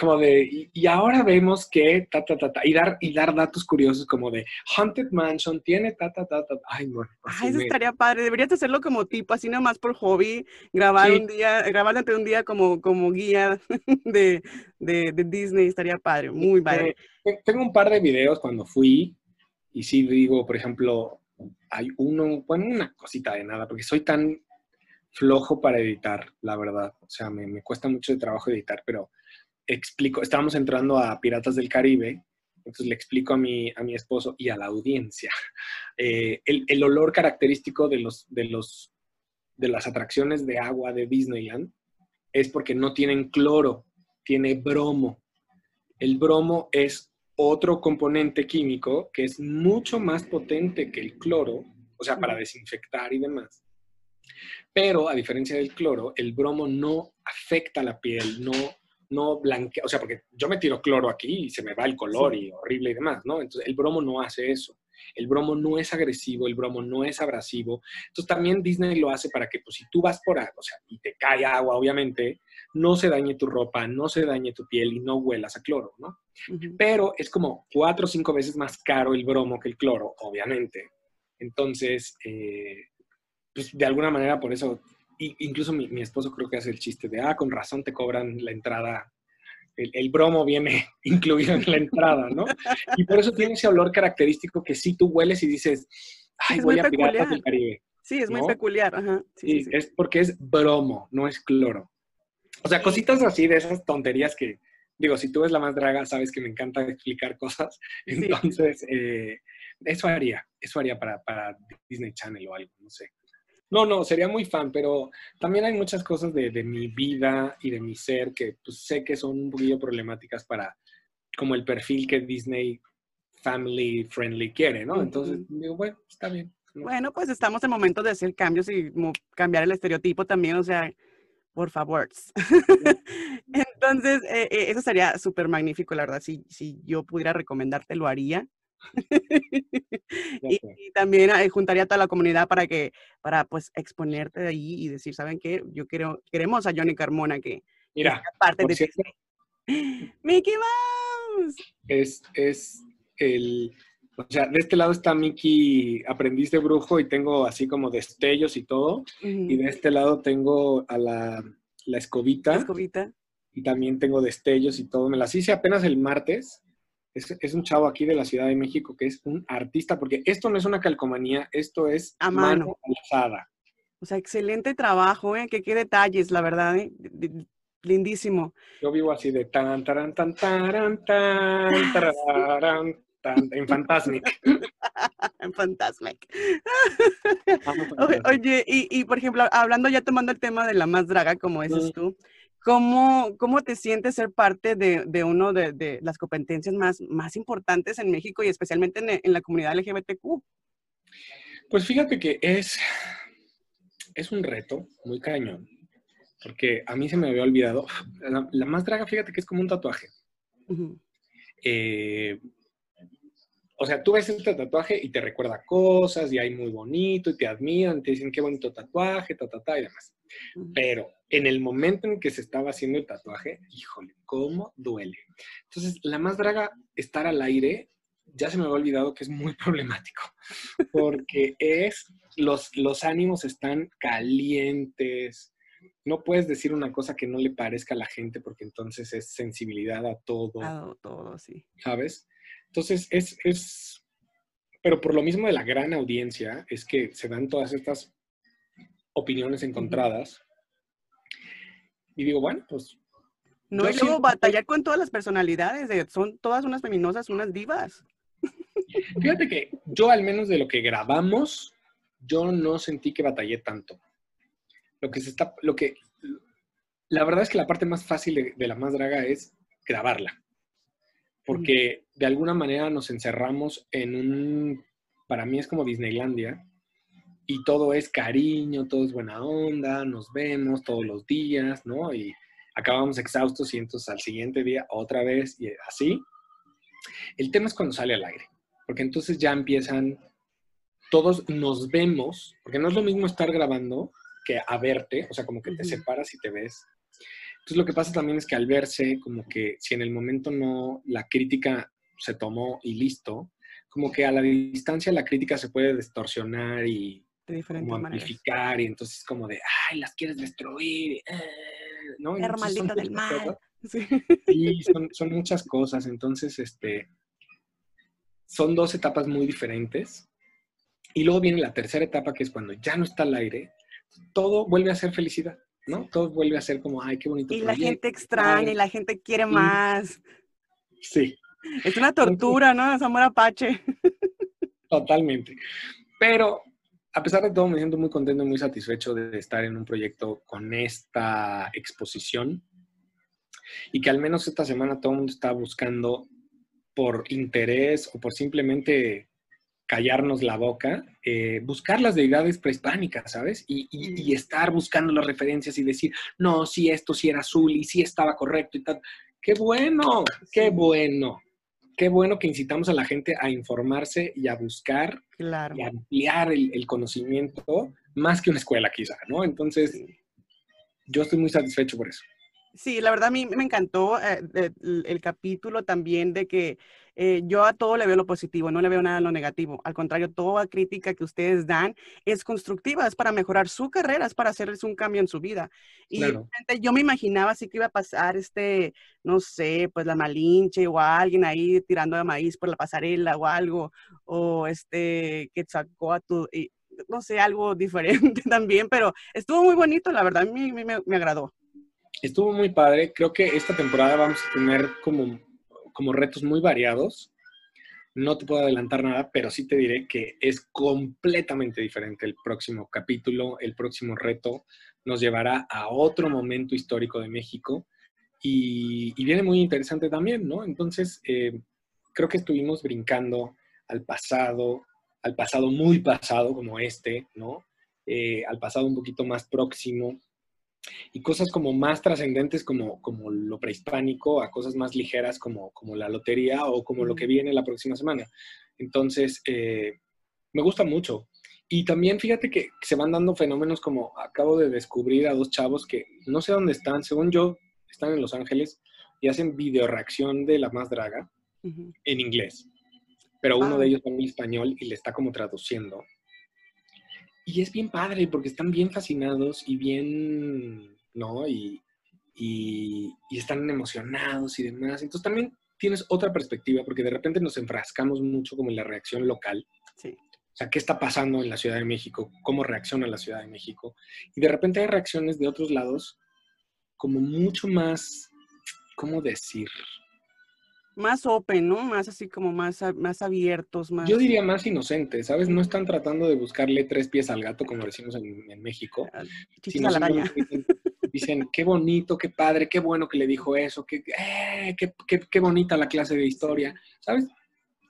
Como de, y, y ahora vemos que, ta, ta, ta, ta, y dar, y dar datos curiosos como de, Haunted Mansion tiene, ta, ta, ta, ta. Ay, bueno. así Ay, eso me- estaría padre. Deberías hacerlo como tipo, así nomás por hobby, grabar Sí. un día, grabar durante un día como, como guía de, de, de Disney, estaría padre, muy padre. Eh, Tengo un par de videos cuando fui y sí digo, por ejemplo, hay uno, bueno, una cosita de nada, porque soy tan flojo para editar, la verdad. O sea, me, me cuesta mucho de trabajo editar, pero explico, estábamos entrando a Piratas del Caribe, entonces le explico a mi, a mi esposo y a la audiencia eh, el, el olor característico de, los, de, los, de las atracciones de agua de Disneyland es porque no tienen cloro, tiene bromo. El bromo es otro componente químico que es mucho más potente que el cloro, o sea, para desinfectar y demás. Pero a diferencia del cloro, el bromo no afecta la piel, no, no blanquea, o sea, porque yo me tiro cloro aquí y se me va el color y horrible y demás, ¿no? Entonces, el bromo no hace eso. El bromo no es agresivo, el bromo no es abrasivo. Entonces también Disney lo hace para que, pues si tú vas por agua, o sea, y te cae agua, obviamente, no se dañe tu ropa, no se dañe tu piel y no huelas a cloro, ¿no? Pero es como cuatro o cinco veces más caro el bromo que el cloro, obviamente. Entonces, eh, pues de alguna manera por eso, incluso mi, mi esposo creo que hace el chiste de, ah, con razón te cobran la entrada el, bromo viene incluido en la entrada, ¿no? Y por eso tiene ese olor característico que sí tú hueles y dices, ay, voy a Piratas del Caribe. Sí, es muy peculiar. Ajá. Sí, es porque es bromo, no es cloro. O sea, cositas así de esas tonterías que, digo, si tú ves la más draga, sabes que me encanta explicar cosas. Entonces, eh, eso haría, eso haría para, para Disney Channel o algo, no sé. No, no, sería muy fan, pero también hay muchas cosas de, mi vida y de mi ser que pues, sé que son un poquillo problemáticas para como el perfil que Disney Family Friendly quiere, ¿no? Entonces, digo, bueno, está bien. Bueno, pues estamos en momento de hacer cambios y cambiar el estereotipo también, o sea, por favor. Entonces, eh, eh, eso sería súper magnífico, la verdad. Si, si yo pudiera recomendarte, lo haría. y, también eh, juntaría a toda la comunidad para que, para pues exponerte de ahí y decir, ¿saben qué? Yo quiero, queremos a Johnny Carmona que Mira, parte de Mickey Mouse. Es, es el, o sea, de este lado está Mickey, aprendiz de brujo y tengo así como destellos y todo. Y de este lado tengo a la, la escobita. escobita. Y también tengo destellos y todo. Me las hice apenas el martes es, un chavo aquí de la Ciudad de México que es un artista, porque esto no es una calcomanía, esto es a mano, alzada. O sea, excelente trabajo, ¿eh? Que qué detalles, la verdad, ¿eh? Lindísimo. Yo vivo así de tan, taran, tan, taran, tan, taran, tan, en Fantasmic. en Fantasmic. Oye, y, y, por ejemplo, hablando ya tomando el tema de la más draga, como dices tú, ¿Cómo, ¿Cómo te sientes ser parte de, de uno de, de, las competencias más, más importantes en México y especialmente en, en, la comunidad LGBTQ? Pues fíjate que es, es un reto muy cañón, porque a mí se me había olvidado. La, más draga, fíjate que es como un tatuaje. eh, o sea, tú ves este tatuaje y te recuerda cosas y hay muy bonito y te admiran, te dicen qué bonito tatuaje, ta, ta, ta y demás. Pero en el momento en que se estaba haciendo el tatuaje, híjole, cómo duele. Entonces, la más draga, estar al aire, ya se me había olvidado que es muy problemático, porque es, los, los ánimos están calientes, no puedes decir una cosa que no le parezca a la gente, porque entonces es sensibilidad a todo. A todo, sí. ¿Sabes? Entonces, es, es, pero por lo mismo de la gran audiencia, es que se dan todas estas opiniones encontradas. Y digo, bueno, pues... No, y luego batallar con todas las personalidades, son todas unas feminosas, unas divas. Fíjate que yo al menos de lo que grabamos, yo no sentí que batallé tanto. Lo que se está, lo que, la verdad es que la parte más fácil de la más draga es grabarla porque de alguna manera nos encerramos en un, para mí es como Disneylandia, y todo es cariño, todo es buena onda, nos vemos todos los días, ¿no? Y acabamos exhaustos y entonces al siguiente día otra vez y así. El tema es cuando sale al aire, porque entonces ya empiezan, todos nos vemos, porque no es lo mismo estar grabando que a verte, o sea, como que te separas y te ves entonces lo que pasa también es que al verse, como que si en el momento no la crítica se tomó y listo, como que a la distancia la crítica se puede distorsionar y como amplificar y entonces como de, ay, las quieres destruir, eh", ¿no? Hermalito del mal. Sí, son, son, muchas cosas. Entonces, este, son dos etapas muy diferentes. Y luego viene la tercera etapa, que es cuando ya no está al aire, todo vuelve a ser felicidad. ¿No? Todo vuelve a ser como, ay, qué bonito. Y la gente extraña y la gente quiere más. Sí. Es una tortura, ¿no? Es amor apache. Totalmente. Pero a pesar de todo, me siento muy contento y muy satisfecho de estar en un proyecto con esta exposición. y que al menos esta semana todo el mundo está buscando por interés o por simplemente callarnos la boca, eh, buscar las deidades prehispánicas, ¿sabes? Y, y, estar buscando las referencias y decir, no, si esto sí era azul y sí estaba correcto y tal. ¡Qué bueno! ¡Qué bueno! Qué bueno que incitamos a la gente a informarse y a buscar claro. y ampliar el, el, conocimiento más que una escuela quizá, ¿no? Entonces, yo estoy muy satisfecho por eso. Sí, la verdad a mí me encantó eh, el, el, capítulo también de que eh, yo a todo le veo lo positivo, no le veo nada lo negativo. Al contrario, toda crítica que ustedes dan es constructiva, es para mejorar su carrera, es para hacerles un cambio en su vida. Y Claro. yo me imaginaba así que iba a pasar este, no sé, pues la Malinche o alguien ahí tirando de maíz por la pasarela o algo, o este que sacó a tu, y, no sé, algo diferente también, pero estuvo muy bonito, la verdad, a mí, me, me agradó. Estuvo muy padre. Creo que esta temporada vamos a tener como, como retos muy variados. No te puedo adelantar nada, pero sí te diré que es completamente diferente el próximo capítulo, el próximo reto. Nos llevará a otro momento histórico de México y, viene muy interesante también, ¿no? Entonces, eh, creo que estuvimos brincando al pasado, al pasado muy pasado como este, ¿no? Eh, al pasado un poquito más próximo y cosas como más trascendentes como, como lo prehispánico a cosas más ligeras como, como la lotería o como lo que viene la próxima semana. Entonces, eh, me gusta mucho. Y también fíjate que se van dando fenómenos como acabo de descubrir a dos chavos que no sé dónde están, según yo, están en Los Ángeles y hacen video reacción de La Más Draga uh -huh. en inglés. Pero uno ah. de ellos habla español y le está como traduciendo. Y es bien padre porque están bien fascinados y bien, ¿no? Y, y, y, están emocionados y demás. Entonces también tienes otra perspectiva porque de repente nos enfrascamos mucho como en la reacción local. Sí. O sea, ¿qué está pasando en la Ciudad de México? ¿Cómo reacciona la Ciudad de México? Y de repente hay reacciones de otros lados como mucho más, ¿cómo decir? Más open, ¿no? Más así como más, más abiertos, más... Yo diría más inocentes, ¿sabes? No están tratando de buscarle tres pies al gato, como decimos en, en México. Sino a la araña. Dicen, dicen, qué bonito, qué padre, qué bueno que le dijo eso, qué, eh, qué, qué, qué, bonita la clase de historia, ¿sabes?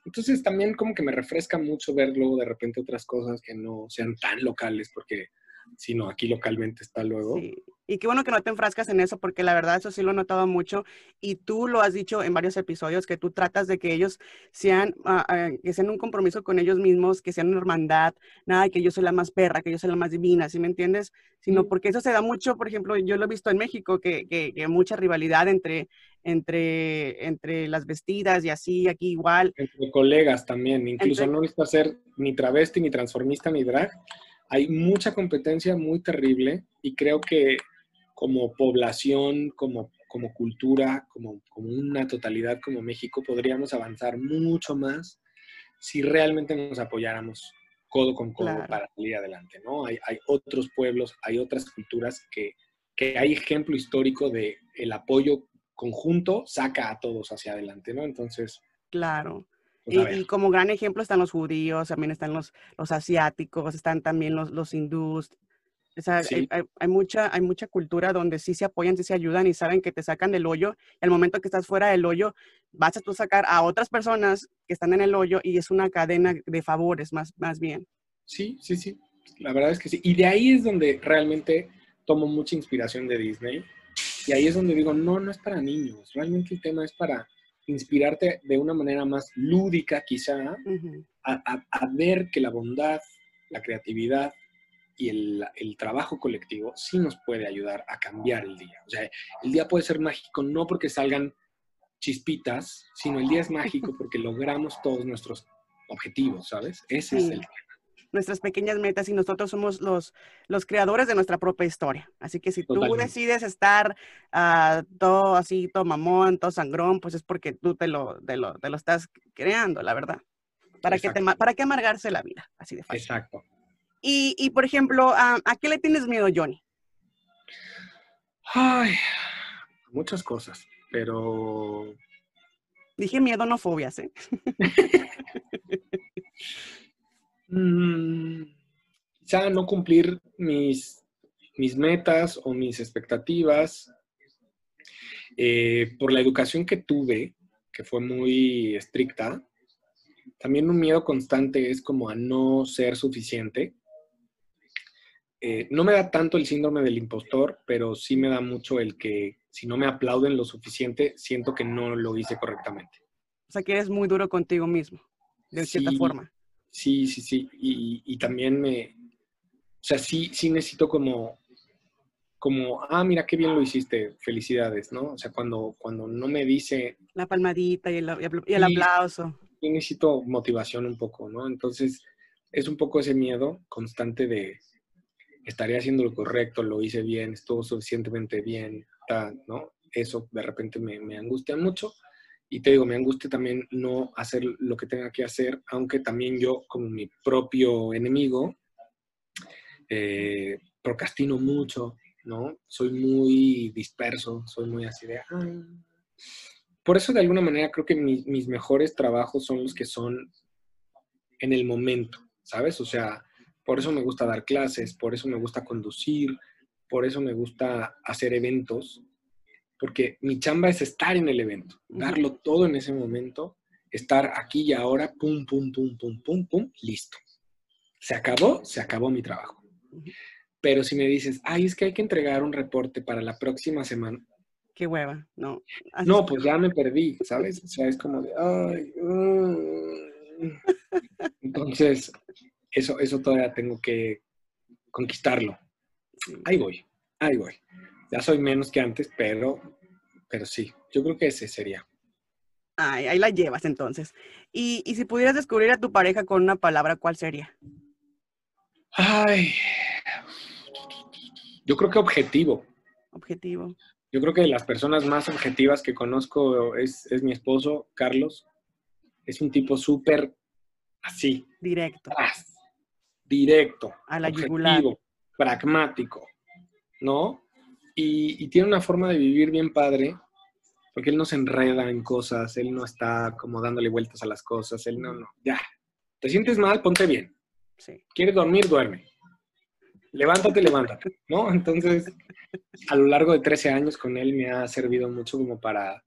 Entonces también como que me refresca mucho ver luego de repente otras cosas que no sean tan locales, porque sino aquí localmente está luego. Sí. Y qué bueno que no te enfrascas en eso, porque la verdad eso sí lo he notado mucho. Y tú lo has dicho en varios episodios, que tú tratas de que ellos sean, uh, uh, que sean un compromiso con ellos mismos, que sean una hermandad, nada, que yo soy la más perra, que yo soy la más divina, ¿sí me entiendes? Sino porque eso se da mucho, por ejemplo, yo lo he visto en México, que, que, que mucha rivalidad entre, entre, entre las vestidas y así, aquí igual. Entre colegas también, incluso entre... no necesita ser ni travesti, ni transformista, ni drag. Hay mucha competencia muy terrible y creo que como población, como, como cultura, como, como una totalidad como México, podríamos avanzar mucho más si realmente nos apoyáramos codo con codo Claro. para salir adelante, ¿no? Hay, hay otros pueblos, hay otras culturas que, que hay ejemplo histórico de el apoyo conjunto saca a todos hacia adelante, ¿no? Entonces, Claro. pues, Y, y como gran ejemplo están los judíos, también están los, los asiáticos, están también los, los hindús. O sea, Sí. hay, hay- hay mucha, hay mucha cultura donde sí se apoyan, sí se ayudan y saben que te sacan del hoyo. Al momento que estás fuera del hoyo, vas a tú sacar a otras personas que están en el hoyo y es una cadena de favores más, más bien. Sí, sí, sí. La verdad es que sí. Y de ahí es donde realmente tomo mucha inspiración de Disney. Y ahí es donde digo, no, no es para niños. Realmente el tema es para inspirarte de una manera más lúdica, quizá, a- a ver que la bondad, la creatividad y el, el trabajo colectivo sí nos puede ayudar a cambiar el día. O sea, el día puede ser mágico no porque salgan chispitas, sino el día es mágico porque logramos todos nuestros objetivos, ¿sabes? Ese es el Nuestras pequeñas metas y nosotros somos los, los creadores de nuestra propia historia. Así que si tú decides estar ah, todo así, todo mamón, todo sangrón, pues es porque tú te lo, te lo, te lo estás creando, la verdad. ¿Para te ma- ¿Para qué amargarse la vida? Así de fácil. Exacto. Y, y, por ejemplo, ah, ¿a qué le tienes miedo, Johnny? Ay, muchas cosas, pero Dije miedo, no fobias, ¿eh? mm, quizá no cumplir mis, mis metas o mis expectativas. Eh, por la educación que tuve, que fue muy estricta, también un miedo constante es como a no ser suficiente. Eh, no me da tanto el síndrome del impostor, pero sí me da mucho el que si no me aplauden lo suficiente, siento que no lo hice correctamente. O sea, que eres muy duro contigo mismo, de cierta forma. Sí, sí, sí. Y, y, también me, o sea, sí, sí necesito como, como, ah, mira qué bien lo hiciste, felicidades, ¿no? O sea, cuando, cuando no me dice... La palmadita y el, y el aplauso. Yo necesito motivación un poco, ¿no? Entonces, es un poco ese miedo constante de, estaré haciendo lo correcto, lo hice bien, estuvo suficientemente bien, ¿no? Eso de repente me, me angustia mucho. Y te digo, me angustia también no hacer lo que tenga que hacer, aunque también yo, como mi propio enemigo, eh, procrastino mucho, ¿no? Soy muy disperso, soy muy así de... Por eso, de alguna manera, creo que mis mejores trabajos son los que son en el momento, ¿sabes? O sea, por eso me gusta dar clases, por eso me gusta conducir, por eso me gusta hacer eventos, porque mi chamba es estar en el evento, darlo todo en ese momento, estar aquí y ahora, pum, pum, pum, pum, pum, pum, listo. Se acabó, se acabó mi trabajo. Pero si me dices, ay, es que hay que entregar un reporte para la próxima semana. Qué hueva, no. no, pues ya me perdí, ¿sabes? O sea, es como de, ay. Mm". Entonces, eso, eso todavía tengo que conquistarlo. Ahí voy, ahí voy. Ya soy menos que antes, pero, pero sí, yo creo que ese sería. Ay, ahí la llevas entonces. Y, y si pudieras descubrir a tu pareja con una palabra, ¿cuál sería? Ay, yo creo que objetivo. Objetivo. Yo creo que las personas más objetivas que conozco es, mi esposo, Carlos. Es un tipo súper así. Directo. Directo. A la objetivo, pragmático, ¿no? Y, y, tiene una forma de vivir bien padre, porque él no se enreda en cosas, él no está como dándole vueltas a las cosas, él no, no, ya. ¿Te sientes mal? Ponte bien. ¿Quieres dormir? Duerme. Levántate, levántate, ¿no? Entonces, a lo largo de 13 años con él me ha servido mucho como para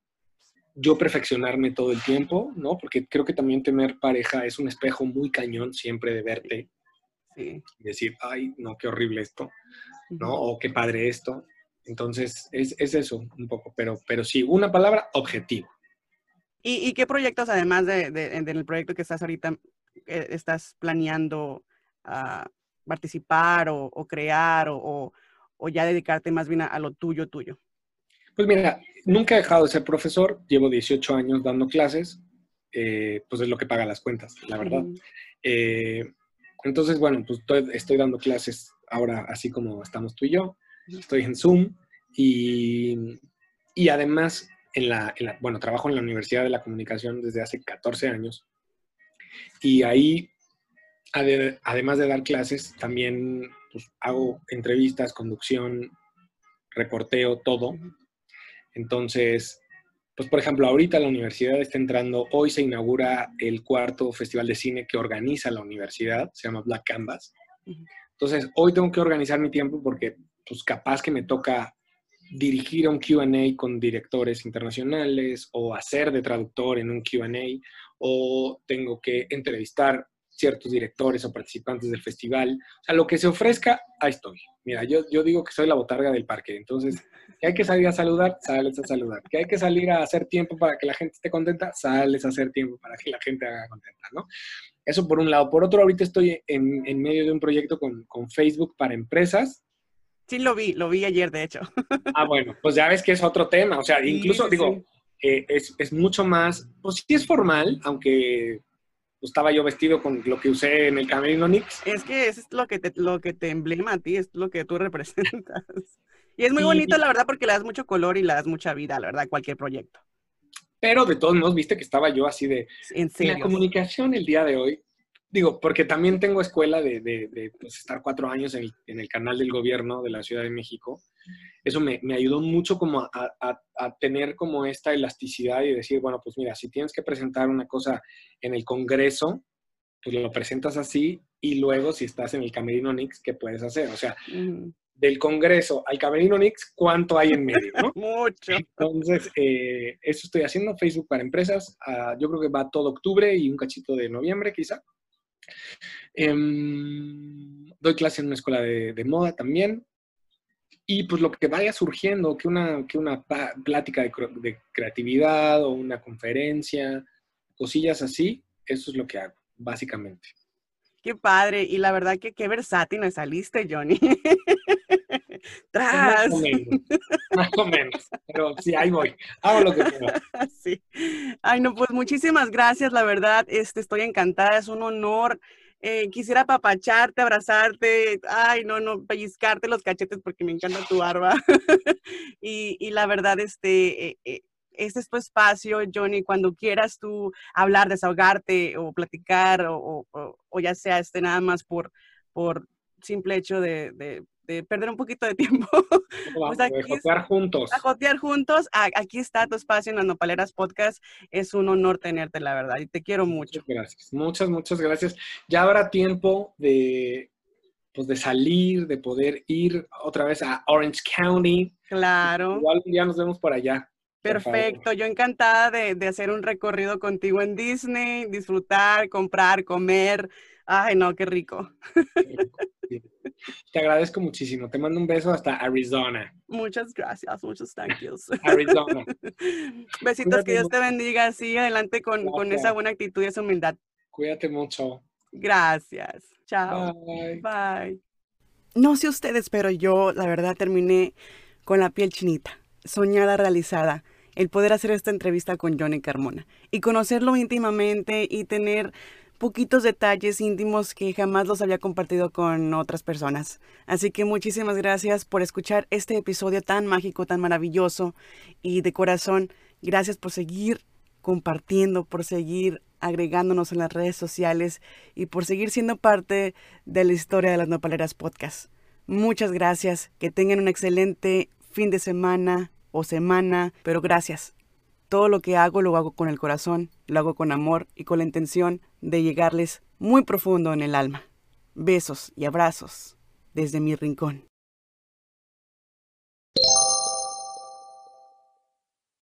yo perfeccionarme todo el tiempo, ¿no? Porque creo que también tener pareja es un espejo muy cañón siempre de verte. Y decir, ay, no, qué horrible esto, ¿no? O qué padre esto. Entonces, es, eso un poco, pero, pero sí, una palabra, objetivo. ¿Y, qué proyectos, además de, del proyecto que estás ahorita, eh, estás planeando a participar o, crear o, ya dedicarte más bien a, lo tuyo, tuyo? Pues mira, nunca he dejado de ser profesor, llevo 18 años dando clases, eh, pues es lo que paga las cuentas, la verdad. Eh, entonces, bueno, pues estoy, dando clases ahora así como estamos tú y yo, estoy en Zoom y, y además, en la, bueno, trabajo en la Universidad de la Comunicación desde hace 14 años y ahí, además de dar clases, también pues, hago entrevistas, conducción, reporteo, todo. Entonces, pues por ejemplo, ahorita la universidad está entrando, hoy se inaugura el cuarto festival de cine que organiza la universidad, se llama Black Canvas. Entonces, hoy tengo que organizar mi tiempo porque pues capaz que me toca dirigir un QA con directores internacionales o hacer de traductor en un QA o tengo que entrevistar ciertos directores o participantes del festival. O sea, lo que se ofrezca, ahí estoy. Mira, yo, yo digo que soy la botarga del parque. Entonces, que hay que salir a saludar, sales a saludar. Que hay que salir a hacer tiempo para que la gente esté contenta, sales a hacer tiempo para que la gente haga contenta, ¿no? Eso por un lado. Por otro, ahorita estoy en, en medio de un proyecto con, con Facebook para empresas Sí, lo vi, lo vi ayer, de hecho. Ah, bueno, pues ya ves que es otro tema. O sea, incluso, digo, eh, es, es, mucho más, pues sí es formal, aunque estaba yo vestido con lo que usé en el Camerino Nix. Es que eso es lo que te, lo que te emblema a ti, es lo que tú representas. Y es muy bonito, la verdad, porque le das mucho color y le das mucha vida, la verdad, a cualquier proyecto. Pero de todos modos, viste que estaba yo así de... En serio. La comunicación el día de hoy Digo, porque también tengo escuela de, pues, estar cuatro años en el, canal del gobierno de la Ciudad de México. Eso me, ayudó mucho como a, tener como esta elasticidad y decir, bueno, pues mira, si tienes que presentar una cosa en el Congreso, pues lo presentas así y luego si estás en el Camerino Nix, ¿qué puedes hacer? O sea, del Congreso al Camerino Nix, ¿cuánto hay en medio? ¿no? Mucho. Entonces, eh, eso estoy haciendo, Facebook para empresas. Ah, yo creo que va todo octubre y un cachito de noviembre, quizá. Em, doy clase en una escuela de, de, moda también. Y pues lo que vaya surgiendo, que una, que una plática de, de creatividad o una conferencia, cosillas así, eso es lo que hago, básicamente. Qué padre. Y la verdad que qué versátil me saliste, Johnny. Tras. Más o menos. Más o menos. Pero sí, ahí voy. Hago lo que puedo. Sí. Ay, no, pues muchísimas gracias, la verdad. Este, estoy encantada. Es un honor. Eh, quisiera apapacharte, abrazarte, ay, no, no, pellizcarte los cachetes porque me encanta tu barba. y, y, la verdad, este, este es tu espacio, Johnny, cuando quieras tú hablar, desahogarte o platicar o, o, ya sea este nada más por, por simple hecho de, de perder un poquito de tiempo. Vamos, pues aquí, a jotear juntos. A jotear juntos. Aquí está tu espacio en las Nopaleras Podcast. Es un honor tenerte, la verdad, y te quiero mucho. Muchas gracias. Muchas, muchas gracias. Ya habrá tiempo de, pues, de salir, de poder ir otra vez a Orange County. Claro. Igual un día nos vemos por allá. Perfecto, yo encantada de, de, hacer un recorrido contigo en Disney, disfrutar, comprar, comer. Ay, no, qué rico. Te agradezco muchísimo. Te mando un beso hasta Arizona. Muchas gracias, muchos thank yous. Arizona. Besitos, Cuídate que Dios te bendiga. Sigue adelante con, con, esa buena actitud y esa humildad. Cuídate mucho. Gracias. Chao. Bye. Bye. No sé ustedes, pero yo, la verdad, terminé con la piel chinita, soñada, realizada el poder hacer esta entrevista con Johnny Carmona y conocerlo íntimamente y tener poquitos detalles íntimos que jamás los había compartido con otras personas. Así que muchísimas gracias por escuchar este episodio tan mágico, tan maravilloso y de corazón, gracias por seguir compartiendo, por seguir agregándonos en las redes sociales y por seguir siendo parte de la historia de las Nopaleras Podcast. Muchas gracias, que tengan un excelente fin de semana o semana, pero gracias. Todo lo que hago lo hago con el corazón, lo hago con amor y con la intención de llegarles muy profundo en el alma. Besos y abrazos desde mi rincón.